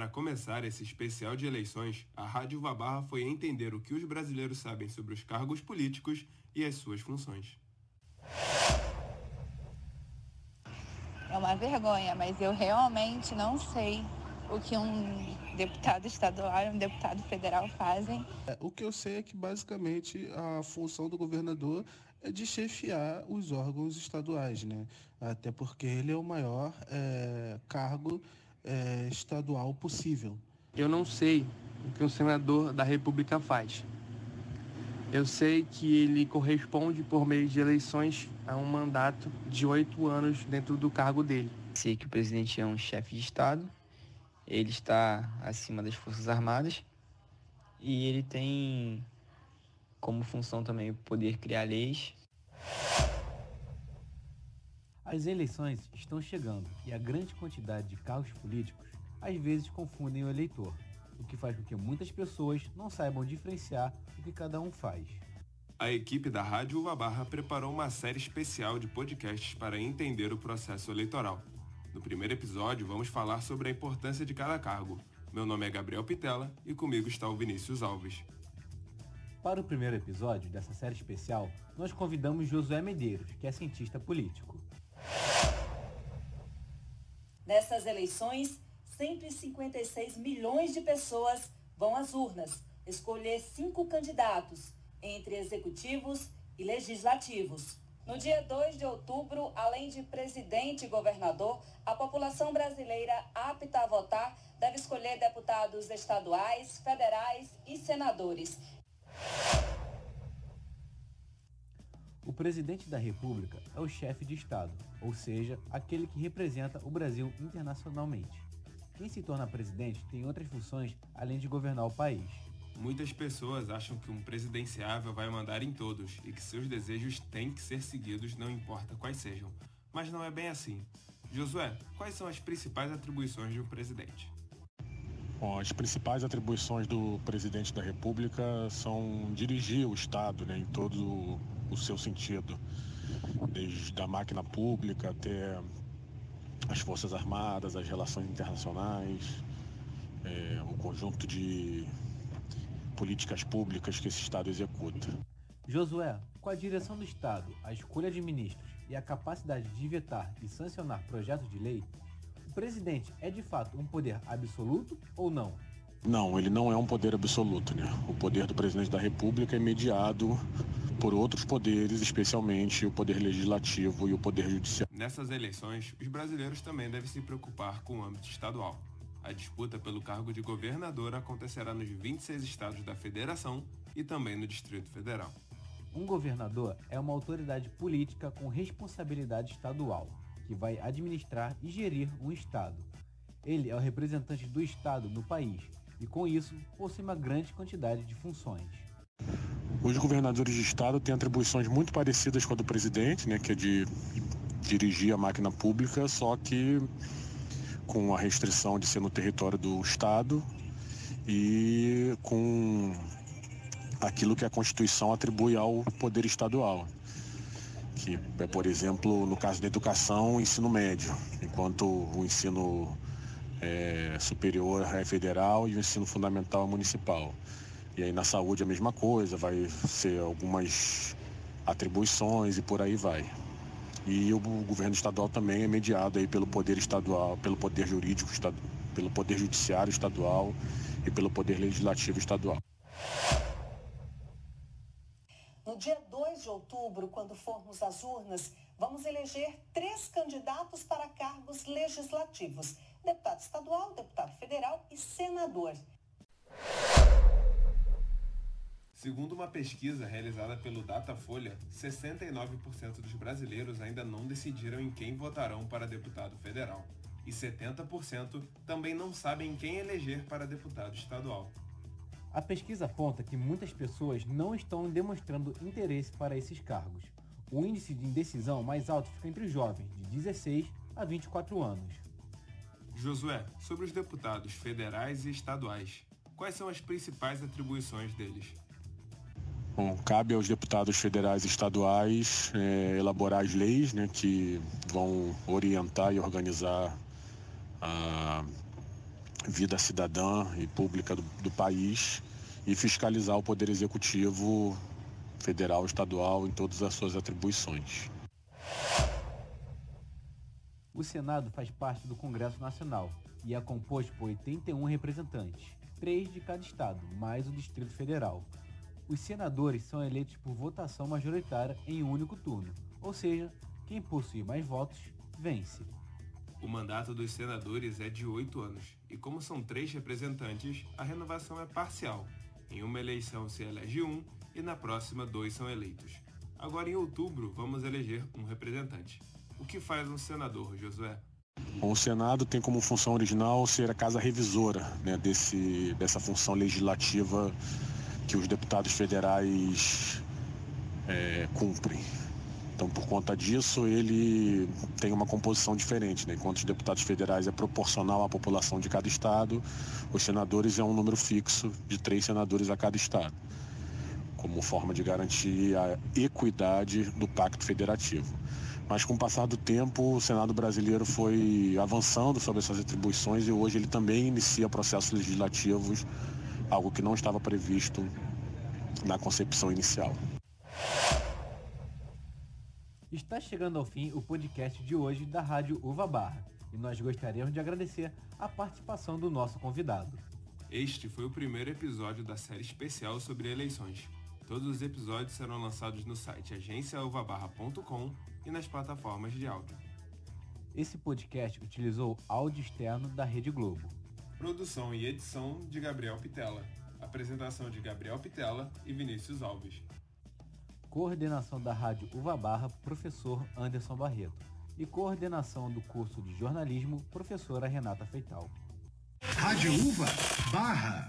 Para começar esse especial de eleições, a Rádio Vabarra foi entender o que os brasileiros sabem sobre os cargos políticos e as suas funções. É uma vergonha, mas eu realmente não sei o que um deputado estadual e um deputado federal fazem. É, o que eu sei é que basicamente a função do governador é de chefiar os órgãos estaduais, né? Até porque ele é o maior é, cargo é, estadual possível. Eu não sei o que um senador da República faz. Eu sei que ele corresponde por meio de eleições a um mandato de oito anos dentro do cargo dele. Sei que o presidente é um chefe de Estado, ele está acima das Forças Armadas e ele tem como função também poder criar leis. As eleições estão chegando e a grande quantidade de cargos políticos às vezes confundem o eleitor, o que faz com que muitas pessoas não saibam diferenciar o que cada um faz. A equipe da Rádio Uva Barra preparou uma série especial de podcasts para entender o processo eleitoral. No primeiro episódio, vamos falar sobre a importância de cada cargo. Meu nome é Gabriel Pitela e comigo está o Vinícius Alves. Para o primeiro episódio dessa série especial, nós convidamos Josué Medeiros, que é cientista político. Nessas eleições, 156 milhões de pessoas vão às urnas escolher cinco candidatos, entre executivos e legislativos. No dia 2 de outubro, além de presidente e governador, a população brasileira apta a votar deve escolher deputados estaduais, federais e senadores. O presidente da República é o chefe de Estado, ou seja, aquele que representa o Brasil internacionalmente. Quem se torna presidente tem outras funções além de governar o país. Muitas pessoas acham que um presidenciável vai mandar em todos e que seus desejos têm que ser seguidos, não importa quais sejam. Mas não é bem assim. Josué, quais são as principais atribuições de um presidente? Bom, as principais atribuições do presidente da República são dirigir o Estado né, em todo o seu sentido, desde a máquina pública até as Forças Armadas, as relações internacionais, é, o conjunto de políticas públicas que esse Estado executa. Josué, com a direção do Estado, a escolha de ministros e a capacidade de vetar e sancionar projetos de lei, o presidente é de fato um poder absoluto ou não? Não, ele não é um poder absoluto, né? O poder do presidente da República é mediado por outros poderes, especialmente o poder legislativo e o poder judiciário. Nessas eleições, os brasileiros também devem se preocupar com o âmbito estadual. A disputa pelo cargo de governador acontecerá nos 26 estados da federação e também no Distrito Federal. Um governador é uma autoridade política com responsabilidade estadual, que vai administrar e gerir um estado. Ele é o representante do estado no país e, com isso, possui uma grande quantidade de funções. Os governadores de estado têm atribuições muito parecidas com a do presidente, né, que é de dirigir a máquina pública, só que com a restrição de ser no território do Estado e com aquilo que a Constituição atribui ao poder estadual, que é, por exemplo, no caso da educação, ensino médio, enquanto o ensino é, superior é federal e o ensino fundamental é municipal. E aí na saúde a mesma coisa, vai ser algumas atribuições e por aí vai. E o governo estadual também é mediado aí pelo poder estadual, pelo poder jurídico, pelo poder judiciário estadual e pelo poder legislativo estadual. No dia 2 de outubro, quando formos às urnas, vamos eleger três candidatos para cargos legislativos: deputado estadual, deputado federal e senador. Segundo uma pesquisa realizada pelo Datafolha, 69% dos brasileiros ainda não decidiram em quem votarão para deputado federal. E 70% também não sabem quem eleger para deputado estadual. A pesquisa aponta que muitas pessoas não estão demonstrando interesse para esses cargos. O índice de indecisão mais alto fica entre os jovens, de 16 a 24 anos. Josué, sobre os deputados federais e estaduais, quais são as principais atribuições deles? Bom, cabe aos deputados federais e estaduais é, elaborar as leis né, que vão orientar e organizar a, vida cidadã e pública do, do país e fiscalizar o poder executivo federal, estadual em todas as suas atribuições. O Senado faz parte do Congresso Nacional e é composto por 81 representantes, três de cada estado, mais o Distrito Federal. Os senadores são eleitos por votação majoritária em um único turno, ou seja, quem possui mais votos vence. O mandato dos senadores é de oito anos, e como são três representantes, a renovação é parcial. Em uma eleição se elege um e na próxima dois são eleitos. Agora em outubro vamos eleger um representante. O que faz um senador, Josué? O Senado tem como função original ser a casa revisora né, desse, dessa função legislativa que os deputados federais é, cumprem. Então, por conta disso, ele tem uma composição diferente. Né? Enquanto os deputados federais é proporcional à população de cada estado, os senadores é um número fixo de três senadores a cada estado, como forma de garantir a equidade do pacto federativo. Mas com o passar do tempo, o Senado brasileiro foi avançando sobre essas atribuições e hoje ele também inicia processos legislativos, algo que não estava previsto na concepção inicial. Está chegando ao fim o podcast de hoje da Rádio Uva Barra e nós gostaríamos de agradecer a participação do nosso convidado. Este foi o primeiro episódio da série especial sobre eleições. Todos os episódios serão lançados no site agenciauvabarra.com e nas plataformas de áudio. Esse podcast utilizou áudio externo da Rede Globo. Produção e edição de Gabriel Pitela. Apresentação de Gabriel Pitela e Vinícius Alves. Coordenação da Rádio Uva Barra, professor Anderson Barreto. E coordenação do curso de jornalismo, professora Renata Feital. Rádio Uva Barra.